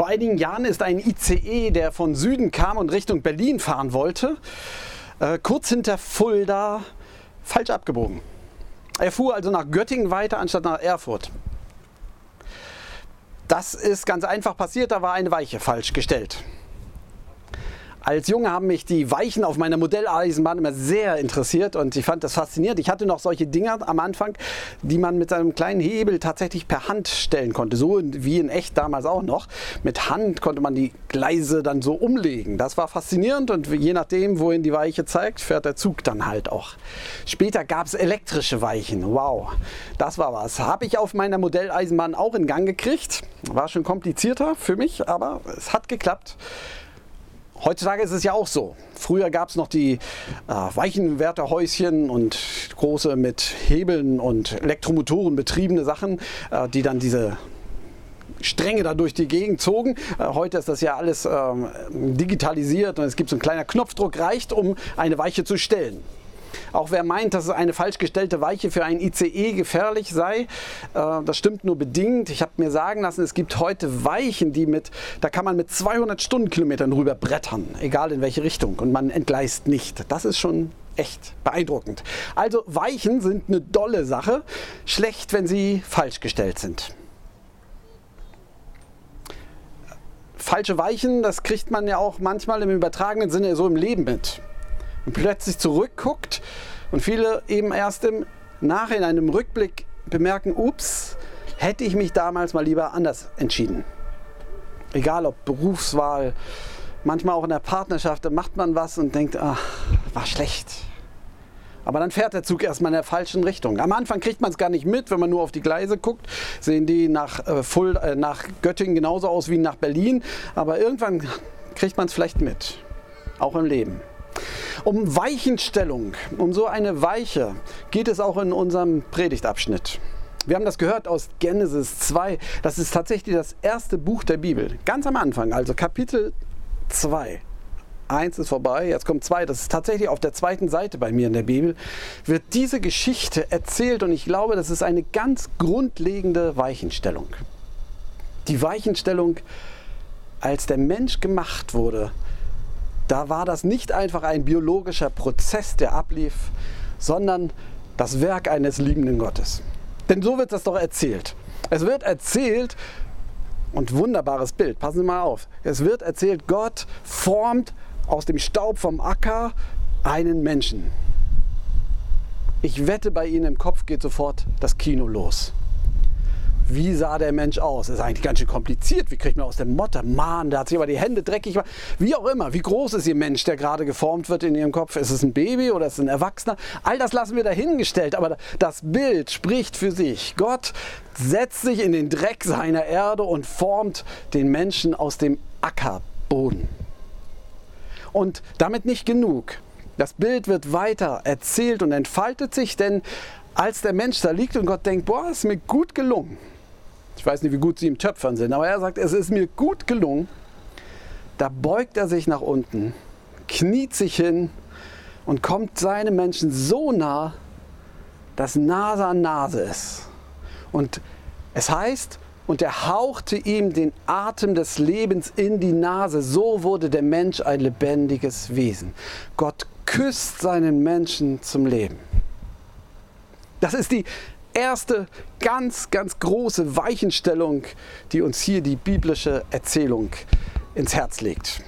Vor einigen Jahren ist ein ICE, der von Süden kam und Richtung Berlin fahren wollte, äh, kurz hinter Fulda falsch abgebogen. Er fuhr also nach Göttingen weiter anstatt nach Erfurt. Das ist ganz einfach passiert, da war eine Weiche falsch gestellt. Als Junge haben mich die Weichen auf meiner Modelleisenbahn immer sehr interessiert und ich fand das faszinierend. Ich hatte noch solche Dinger am Anfang, die man mit einem kleinen Hebel tatsächlich per Hand stellen konnte, so wie in echt damals auch noch. Mit Hand konnte man die Gleise dann so umlegen. Das war faszinierend und je nachdem, wohin die Weiche zeigt, fährt der Zug dann halt auch. Später gab es elektrische Weichen. Wow, das war was. Habe ich auf meiner Modelleisenbahn auch in Gang gekriegt. War schon komplizierter für mich, aber es hat geklappt. Heutzutage ist es ja auch so. Früher gab es noch die äh, Weichenwärterhäuschen und große mit Hebeln und Elektromotoren betriebene Sachen, äh, die dann diese Stränge da durch die Gegend zogen. Äh, heute ist das ja alles ähm, digitalisiert und es gibt so ein kleiner Knopfdruck, reicht, um eine Weiche zu stellen. Auch wer meint, dass eine falsch gestellte Weiche für ein ICE gefährlich sei, äh, das stimmt nur bedingt. Ich habe mir sagen lassen, es gibt heute Weichen, die mit, da kann man mit 200 Stundenkilometern rüber brettern, egal in welche Richtung, und man entgleist nicht. Das ist schon echt beeindruckend. Also Weichen sind eine dolle Sache, schlecht, wenn sie falsch gestellt sind. Falsche Weichen, das kriegt man ja auch manchmal im übertragenen Sinne so im Leben mit und plötzlich zurückguckt und viele eben erst im Nachhinein, im Rückblick bemerken, ups, hätte ich mich damals mal lieber anders entschieden. Egal ob Berufswahl, manchmal auch in der Partnerschaft, da macht man was und denkt, ach, war schlecht. Aber dann fährt der Zug erstmal in der falschen Richtung. Am Anfang kriegt man es gar nicht mit, wenn man nur auf die Gleise guckt. Sehen die nach, äh, Full, äh, nach Göttingen genauso aus wie nach Berlin. Aber irgendwann kriegt man es vielleicht mit. Auch im Leben. Um Weichenstellung, um so eine Weiche geht es auch in unserem Predigtabschnitt. Wir haben das gehört aus Genesis 2. Das ist tatsächlich das erste Buch der Bibel. Ganz am Anfang, also Kapitel 2. Eins ist vorbei, jetzt kommt zwei. Das ist tatsächlich auf der zweiten Seite bei mir in der Bibel. Wird diese Geschichte erzählt und ich glaube, das ist eine ganz grundlegende Weichenstellung. Die Weichenstellung, als der Mensch gemacht wurde, da war das nicht einfach ein biologischer Prozess, der ablief, sondern das Werk eines liebenden Gottes. Denn so wird das doch erzählt. Es wird erzählt, und wunderbares Bild, passen Sie mal auf, es wird erzählt, Gott formt aus dem Staub vom Acker einen Menschen. Ich wette, bei Ihnen im Kopf geht sofort das Kino los wie sah der Mensch aus? Das ist eigentlich ganz schön kompliziert. Wie kriegt man aus dem Motter? Mann, der hat sich aber die Hände dreckig gemacht. Wie auch immer, wie groß ist Ihr Mensch, der gerade geformt wird in Ihrem Kopf? Ist es ein Baby oder ist es ein Erwachsener? All das lassen wir dahingestellt, aber das Bild spricht für sich. Gott setzt sich in den Dreck seiner Erde und formt den Menschen aus dem Ackerboden. Und damit nicht genug. Das Bild wird weiter erzählt und entfaltet sich, denn als der Mensch da liegt und Gott denkt, boah, ist mir gut gelungen, ich weiß nicht, wie gut sie im Töpfern sind, aber er sagt, es ist mir gut gelungen. Da beugt er sich nach unten, kniet sich hin und kommt seinem Menschen so nah, dass Nase an Nase ist. Und es heißt, und er hauchte ihm den Atem des Lebens in die Nase. So wurde der Mensch ein lebendiges Wesen. Gott küsst seinen Menschen zum Leben. Das ist die erste ganz, ganz große Weichenstellung, die uns hier die biblische Erzählung ins Herz legt.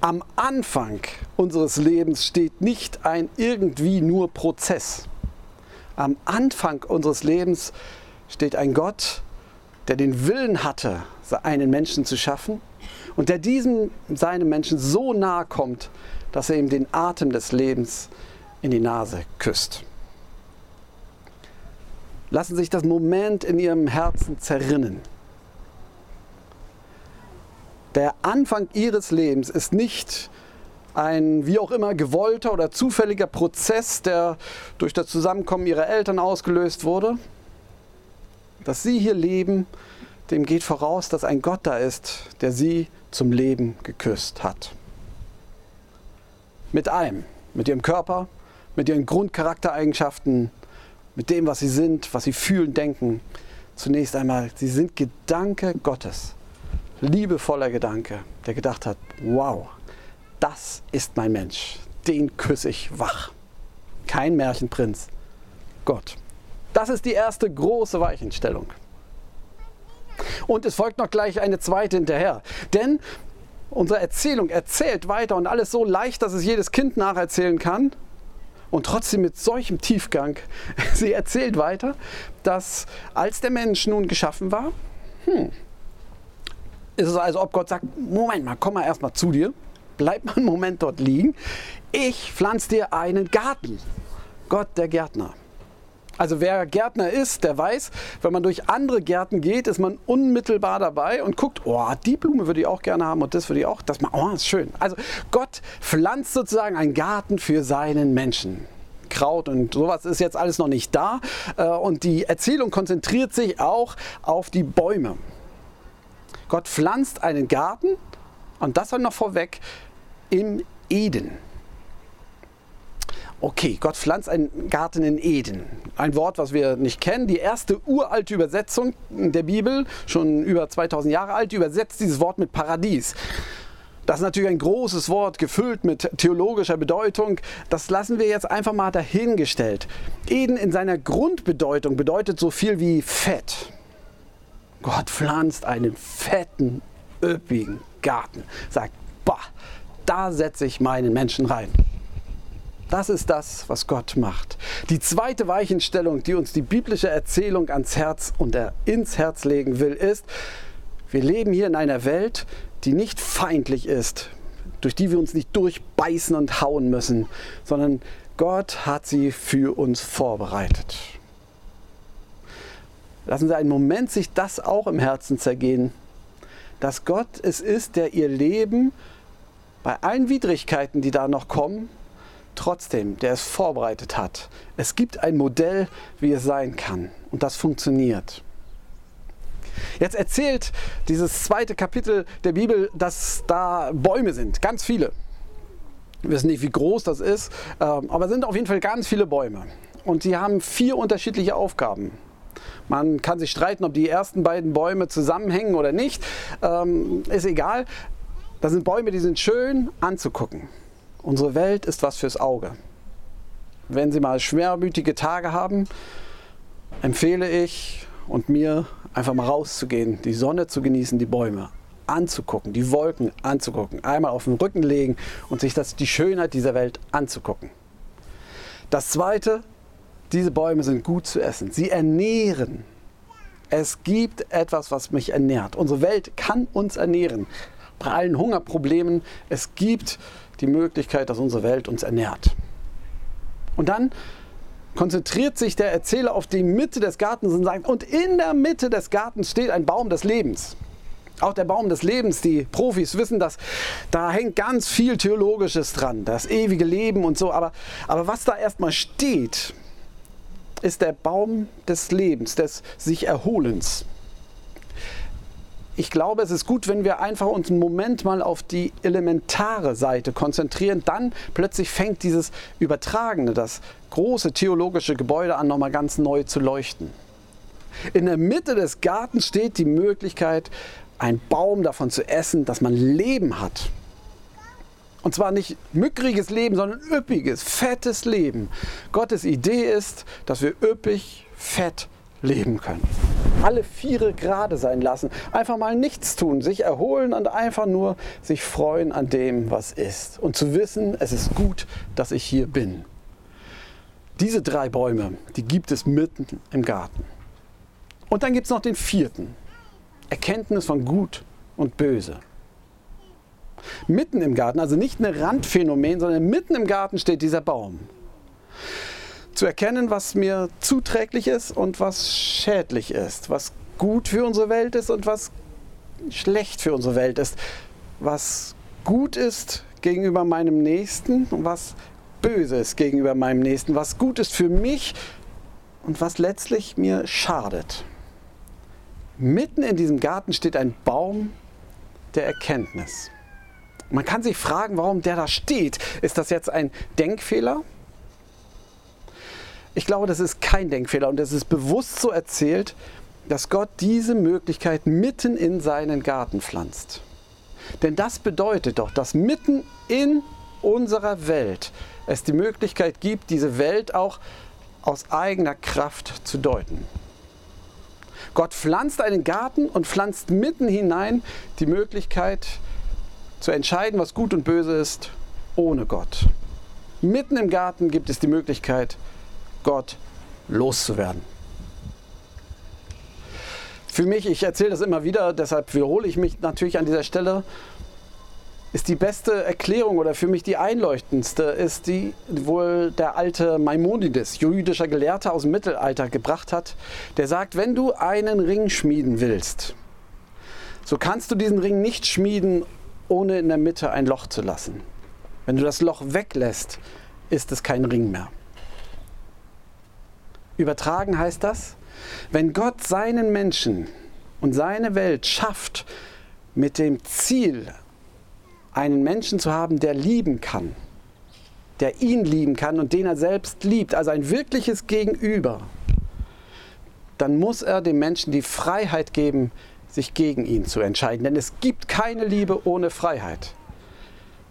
Am Anfang unseres Lebens steht nicht ein irgendwie nur Prozess. Am Anfang unseres Lebens steht ein Gott, der den Willen hatte, einen Menschen zu schaffen und der diesem seinem Menschen so nahe kommt, dass er ihm den Atem des Lebens in die Nase küsst. Lassen sich das Moment in ihrem Herzen zerrinnen. Der Anfang ihres Lebens ist nicht ein wie auch immer gewollter oder zufälliger Prozess, der durch das Zusammenkommen ihrer Eltern ausgelöst wurde. Dass sie hier leben, dem geht voraus, dass ein Gott da ist, der sie zum Leben geküsst hat. Mit allem, mit ihrem Körper, mit ihren Grundcharaktereigenschaften, mit dem, was sie sind, was sie fühlen, denken. Zunächst einmal, sie sind Gedanke Gottes. liebevoller Gedanke, der gedacht hat, wow, das ist mein Mensch, den küsse ich wach. Kein Märchenprinz, Gott. Das ist die erste große Weichenstellung. Und es folgt noch gleich eine zweite hinterher. Denn unsere Erzählung erzählt weiter und alles so leicht, dass es jedes Kind nacherzählen kann. Und trotzdem mit solchem Tiefgang. Sie erzählt weiter, dass als der Mensch nun geschaffen war, hm, ist es also, ob Gott sagt, Moment mal, komm mal erstmal zu dir, bleib mal einen Moment dort liegen, ich pflanze dir einen Garten. Gott der Gärtner. Also wer Gärtner ist, der weiß, wenn man durch andere Gärten geht, ist man unmittelbar dabei und guckt, oh, die Blume würde ich auch gerne haben und das würde ich auch, das mal, oh, ist schön. Also Gott pflanzt sozusagen einen Garten für seinen Menschen. Kraut und sowas ist jetzt alles noch nicht da äh, und die Erzählung konzentriert sich auch auf die Bäume. Gott pflanzt einen Garten und das dann noch vorweg im Eden. Okay, Gott pflanzt einen Garten in Eden. Ein Wort, was wir nicht kennen. Die erste uralte Übersetzung der Bibel, schon über 2000 Jahre alt, übersetzt dieses Wort mit Paradies. Das ist natürlich ein großes Wort, gefüllt mit theologischer Bedeutung. Das lassen wir jetzt einfach mal dahingestellt. Eden in seiner Grundbedeutung bedeutet so viel wie Fett. Gott pflanzt einen fetten, üppigen Garten. Sagt, bah, da setze ich meinen Menschen rein. Das ist das, was Gott macht. Die zweite Weichenstellung, die uns die biblische Erzählung ans Herz und ins Herz legen will, ist, wir leben hier in einer Welt, die nicht feindlich ist, durch die wir uns nicht durchbeißen und hauen müssen, sondern Gott hat sie für uns vorbereitet. Lassen Sie einen Moment sich das auch im Herzen zergehen, dass Gott es ist, der ihr Leben bei allen Widrigkeiten, die da noch kommen, trotzdem, der es vorbereitet hat. Es gibt ein Modell, wie es sein kann. Und das funktioniert. Jetzt erzählt dieses zweite Kapitel der Bibel, dass da Bäume sind, ganz viele. Wir wissen nicht, wie groß das ist, ähm, aber es sind auf jeden Fall ganz viele Bäume. Und sie haben vier unterschiedliche Aufgaben. Man kann sich streiten, ob die ersten beiden Bäume zusammenhängen oder nicht. Ähm, ist egal. Das sind Bäume, die sind schön anzugucken. Unsere Welt ist was fürs Auge. Wenn Sie mal schwermütige Tage haben, empfehle ich und mir einfach mal rauszugehen, die Sonne zu genießen, die Bäume anzugucken, die Wolken anzugucken, einmal auf den Rücken legen und sich das, die Schönheit dieser Welt anzugucken. Das Zweite, diese Bäume sind gut zu essen. Sie ernähren. Es gibt etwas, was mich ernährt. Unsere Welt kann uns ernähren. Bei allen Hungerproblemen, es gibt die Möglichkeit, dass unsere Welt uns ernährt. Und dann konzentriert sich der Erzähler auf die Mitte des Gartens und sagt, und in der Mitte des Gartens steht ein Baum des Lebens. Auch der Baum des Lebens, die Profis wissen das, da hängt ganz viel Theologisches dran, das ewige Leben und so. Aber, aber was da erstmal steht, ist der Baum des Lebens, des sich Erholens ich glaube, es ist gut, wenn wir einfach uns einen Moment mal auf die elementare Seite konzentrieren. Dann plötzlich fängt dieses Übertragene, das große theologische Gebäude an, nochmal ganz neu zu leuchten. In der Mitte des Gartens steht die Möglichkeit, ein Baum davon zu essen, dass man Leben hat. Und zwar nicht mückriges Leben, sondern üppiges, fettes Leben. Gottes Idee ist, dass wir üppig, fett leben können. Alle Viere gerade sein lassen, einfach mal nichts tun, sich erholen und einfach nur sich freuen an dem, was ist. Und zu wissen, es ist gut, dass ich hier bin. Diese drei Bäume, die gibt es mitten im Garten. Und dann gibt es noch den vierten. Erkenntnis von Gut und Böse. Mitten im Garten, also nicht ein Randphänomen, sondern mitten im Garten steht dieser Baum zu erkennen, was mir zuträglich ist und was schädlich ist, was gut für unsere Welt ist und was schlecht für unsere Welt ist, was gut ist gegenüber meinem Nächsten und was böse ist gegenüber meinem Nächsten, was gut ist für mich und was letztlich mir schadet. Mitten in diesem Garten steht ein Baum der Erkenntnis. Man kann sich fragen, warum der da steht. Ist das jetzt ein Denkfehler? Ich glaube, das ist kein Denkfehler und es ist bewusst so erzählt, dass Gott diese Möglichkeit mitten in seinen Garten pflanzt. Denn das bedeutet doch, dass mitten in unserer Welt es die Möglichkeit gibt, diese Welt auch aus eigener Kraft zu deuten. Gott pflanzt einen Garten und pflanzt mitten hinein die Möglichkeit zu entscheiden, was gut und böse ist, ohne Gott. Mitten im Garten gibt es die Möglichkeit, Gott loszuwerden. Für mich, ich erzähle das immer wieder, deshalb wiederhole ich mich natürlich an dieser Stelle, ist die beste Erklärung oder für mich die einleuchtendste, ist die wohl der alte Maimonides, jüdischer Gelehrter aus dem Mittelalter, gebracht hat. Der sagt, wenn du einen Ring schmieden willst, so kannst du diesen Ring nicht schmieden, ohne in der Mitte ein Loch zu lassen. Wenn du das Loch weglässt, ist es kein Ring mehr. Übertragen heißt das, wenn Gott seinen Menschen und seine Welt schafft mit dem Ziel, einen Menschen zu haben, der lieben kann, der ihn lieben kann und den er selbst liebt, also ein wirkliches Gegenüber, dann muss er dem Menschen die Freiheit geben, sich gegen ihn zu entscheiden. Denn es gibt keine Liebe ohne Freiheit.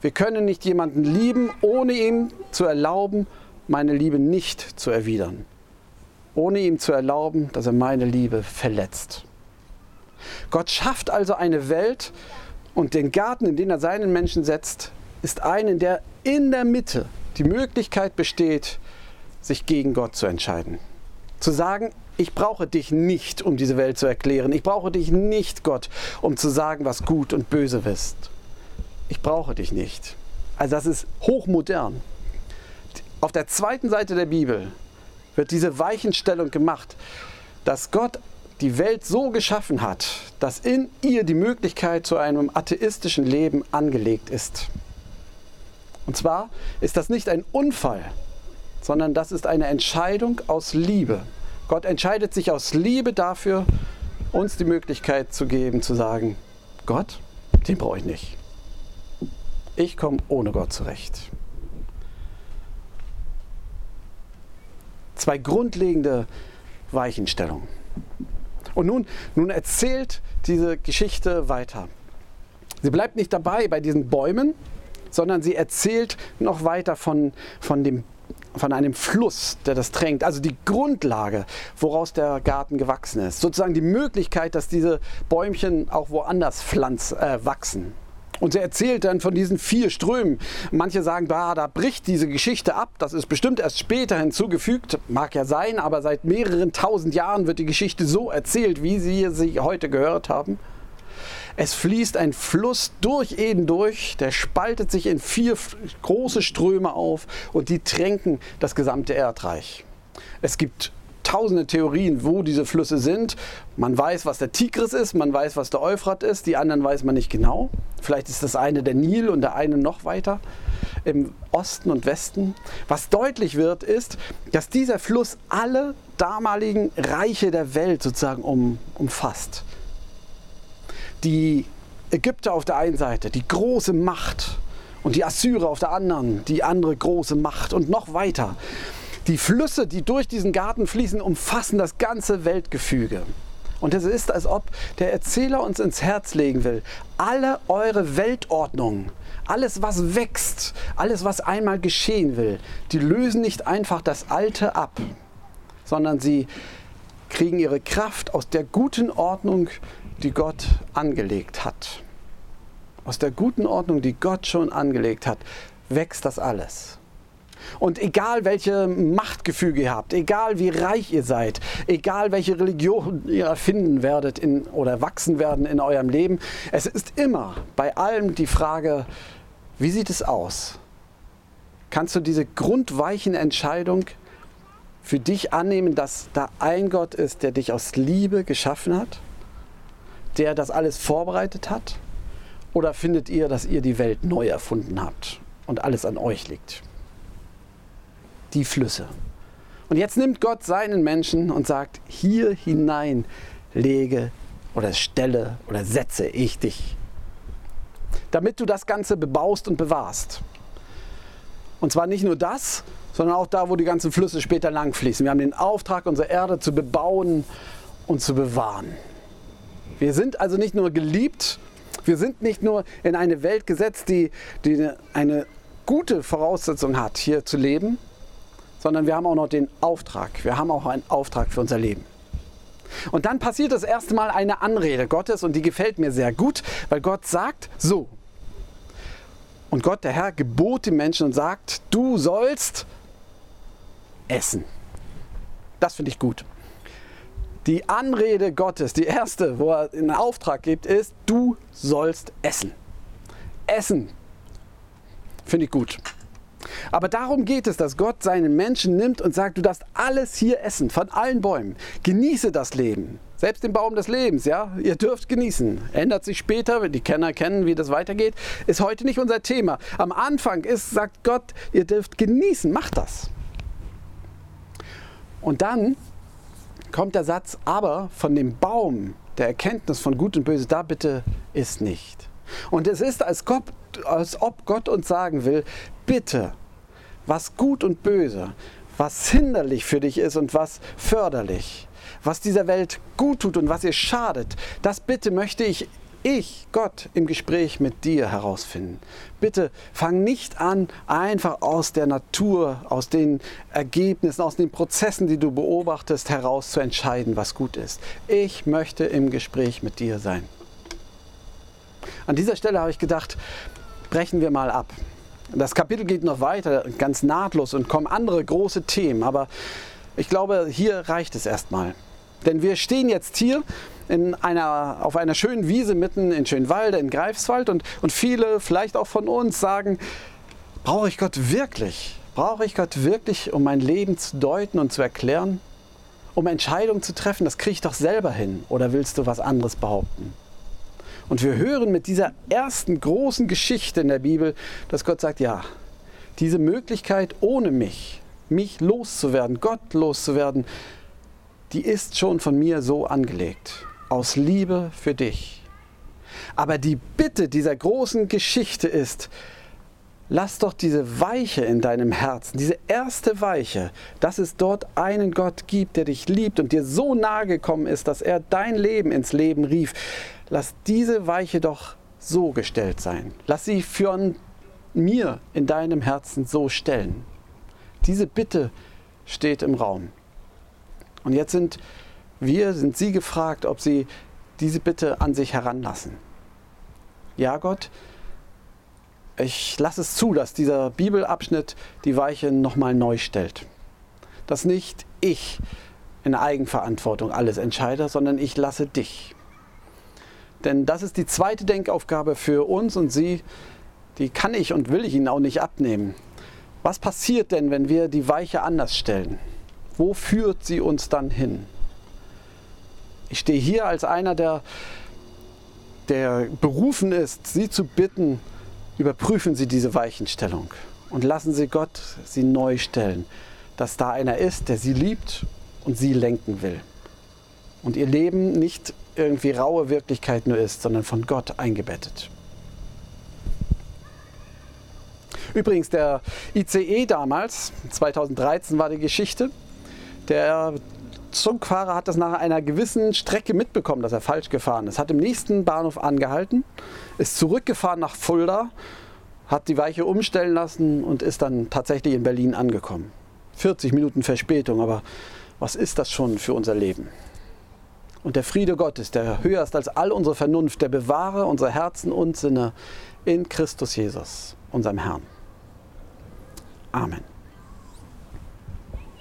Wir können nicht jemanden lieben, ohne ihm zu erlauben, meine Liebe nicht zu erwidern. Ohne ihm zu erlauben, dass er meine Liebe verletzt. Gott schafft also eine Welt, und den Garten, in den er seinen Menschen setzt, ist ein, in der in der Mitte die Möglichkeit besteht, sich gegen Gott zu entscheiden. Zu sagen, ich brauche dich nicht, um diese Welt zu erklären. Ich brauche dich nicht, Gott, um zu sagen, was gut und böse ist. Ich brauche dich nicht. Also das ist hochmodern. Auf der zweiten Seite der Bibel wird diese Weichenstellung gemacht, dass Gott die Welt so geschaffen hat, dass in ihr die Möglichkeit zu einem atheistischen Leben angelegt ist. Und zwar ist das nicht ein Unfall, sondern das ist eine Entscheidung aus Liebe. Gott entscheidet sich aus Liebe dafür, uns die Möglichkeit zu geben, zu sagen, Gott, den brauche ich nicht. Ich komme ohne Gott zurecht. Zwei grundlegende Weichenstellungen. Und nun, nun erzählt diese Geschichte weiter. Sie bleibt nicht dabei bei diesen Bäumen, sondern sie erzählt noch weiter von, von, dem, von einem Fluss, der das tränkt. Also die Grundlage, woraus der Garten gewachsen ist. Sozusagen die Möglichkeit, dass diese Bäumchen auch woanders pflanz, äh, wachsen. Und sie erzählt dann von diesen vier Strömen. Manche sagen, da, da bricht diese Geschichte ab. Das ist bestimmt erst später hinzugefügt. Mag ja sein, aber seit mehreren tausend Jahren wird die Geschichte so erzählt, wie Sie sie heute gehört haben. Es fließt ein Fluss durch Eden durch, der spaltet sich in vier große Ströme auf und die tränken das gesamte Erdreich. Es gibt tausende Theorien, wo diese Flüsse sind. Man weiß, was der Tigris ist, man weiß, was der Euphrat ist, die anderen weiß man nicht genau. Vielleicht ist das eine der Nil und der eine noch weiter im Osten und Westen. Was deutlich wird, ist, dass dieser Fluss alle damaligen Reiche der Welt sozusagen um, umfasst. Die Ägypter auf der einen Seite, die große Macht und die Assyrer auf der anderen, die andere große Macht und noch weiter. Die Flüsse, die durch diesen Garten fließen, umfassen das ganze Weltgefüge. Und es ist, als ob der Erzähler uns ins Herz legen will, alle eure Weltordnung, alles was wächst, alles was einmal geschehen will, die lösen nicht einfach das Alte ab, sondern sie kriegen ihre Kraft aus der guten Ordnung, die Gott angelegt hat. Aus der guten Ordnung, die Gott schon angelegt hat, wächst das alles. Und egal welche Machtgefüge ihr habt, egal wie reich ihr seid, egal welche Religion ihr erfinden werdet in, oder wachsen werden in eurem Leben, es ist immer bei allem die Frage, wie sieht es aus? Kannst du diese grundweichen Entscheidung für dich annehmen, dass da ein Gott ist, der dich aus Liebe geschaffen hat, der das alles vorbereitet hat? Oder findet ihr, dass ihr die Welt neu erfunden habt und alles an euch liegt? Die Flüsse. Und jetzt nimmt Gott seinen Menschen und sagt, hier hinein lege oder stelle oder setze ich dich, damit du das Ganze bebaust und bewahrst. Und zwar nicht nur das, sondern auch da, wo die ganzen Flüsse später lang fließen. Wir haben den Auftrag, unsere Erde zu bebauen und zu bewahren. Wir sind also nicht nur geliebt, wir sind nicht nur in eine Welt gesetzt, die, die eine gute Voraussetzung hat, hier zu leben, sondern wir haben auch noch den Auftrag. Wir haben auch einen Auftrag für unser Leben. Und dann passiert das erste Mal eine Anrede Gottes und die gefällt mir sehr gut, weil Gott sagt so. Und Gott, der Herr, gebot dem Menschen und sagt, du sollst essen. Das finde ich gut. Die Anrede Gottes, die erste, wo er einen Auftrag gibt, ist, du sollst essen. Essen. Finde ich gut. Aber darum geht es, dass Gott seinen Menschen nimmt und sagt, du darfst alles hier essen, von allen Bäumen. Genieße das Leben. Selbst den Baum des Lebens, ja, ihr dürft genießen. Ändert sich später, wenn die Kenner kennen, wie das weitergeht, ist heute nicht unser Thema. Am Anfang ist, sagt Gott, ihr dürft genießen, macht das. Und dann kommt der Satz, aber von dem Baum der Erkenntnis von Gut und Böse, da bitte ist nicht. Und es ist, als, ob Gott uns sagen will, bitte, was gut und böse, was hinderlich für dich ist und was förderlich, was dieser Welt gut tut und was ihr schadet, das bitte möchte ich ich, Gott, im Gespräch mit dir herausfinden. Bitte fang nicht an, einfach aus der Natur, aus den Ergebnissen, aus den Prozessen, die du beobachtest, heraus zu entscheiden, was gut ist. Ich möchte im Gespräch mit dir sein. An dieser Stelle habe ich gedacht, brechen wir mal ab. Das Kapitel geht noch weiter, ganz nahtlos und kommen andere große Themen, aber ich glaube, hier reicht es erstmal. Denn wir stehen jetzt hier in einer, auf einer schönen Wiese mitten in Schönwalde, in Greifswald und, und viele, vielleicht auch von uns, sagen, brauche ich Gott wirklich? Brauche ich Gott wirklich, um mein Leben zu deuten und zu erklären? Um Entscheidungen zu treffen, das kriege ich doch selber hin. Oder willst du was anderes behaupten? Und wir hören mit dieser ersten großen Geschichte in der Bibel, dass Gott sagt, ja, diese Möglichkeit ohne mich, mich loszuwerden, Gott loszuwerden, die ist schon von mir so angelegt, aus Liebe für dich. Aber die Bitte dieser großen Geschichte ist, lass doch diese Weiche in deinem Herzen, diese erste Weiche, dass es dort einen Gott gibt, der dich liebt und dir so nahe gekommen ist, dass er dein Leben ins Leben rief. Lass diese Weiche doch so gestellt sein. Lass sie für mir in deinem Herzen so stellen. Diese Bitte steht im Raum. Und jetzt sind wir, sind Sie gefragt, ob Sie diese Bitte an sich heranlassen. Ja, Gott, ich lasse es zu, dass dieser Bibelabschnitt die Weiche nochmal neu stellt. Dass nicht ich in Eigenverantwortung alles entscheide, sondern ich lasse dich. Denn das ist die zweite Denkaufgabe für uns und Sie, die kann ich und will ich Ihnen auch nicht abnehmen. Was passiert denn, wenn wir die Weiche anders stellen? Wo führt sie uns dann hin? Ich stehe hier als einer, der, der berufen ist, Sie zu bitten, überprüfen Sie diese Weichenstellung und lassen Sie Gott sie neu stellen, dass da einer ist, der Sie liebt und Sie lenken will. Und Ihr Leben nicht irgendwie raue Wirklichkeit nur ist, sondern von Gott eingebettet. Übrigens, der ICE damals, 2013 war die Geschichte, der Zugfahrer hat das nach einer gewissen Strecke mitbekommen, dass er falsch gefahren ist. Hat im nächsten Bahnhof angehalten, ist zurückgefahren nach Fulda, hat die Weiche umstellen lassen und ist dann tatsächlich in Berlin angekommen. 40 Minuten Verspätung, aber was ist das schon für unser Leben? Und der Friede Gottes, der höher ist als all unsere Vernunft, der bewahre unsere Herzen und Sinne in Christus Jesus, unserem Herrn. Amen.